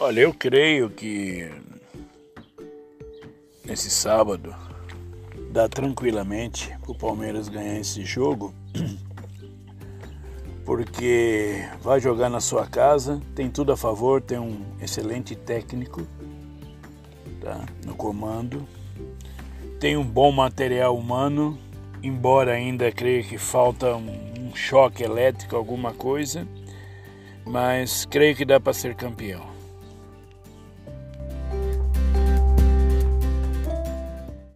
Olha, eu creio que nesse sábado dá tranquilamente para o Palmeiras ganhar esse jogo, porque vai jogar na sua casa, tem tudo a favor, tem um excelente técnico tá, no comando, tem um bom material humano, embora ainda creio que falta um, um choque elétrico, alguma coisa, mas creio que dá para ser campeão.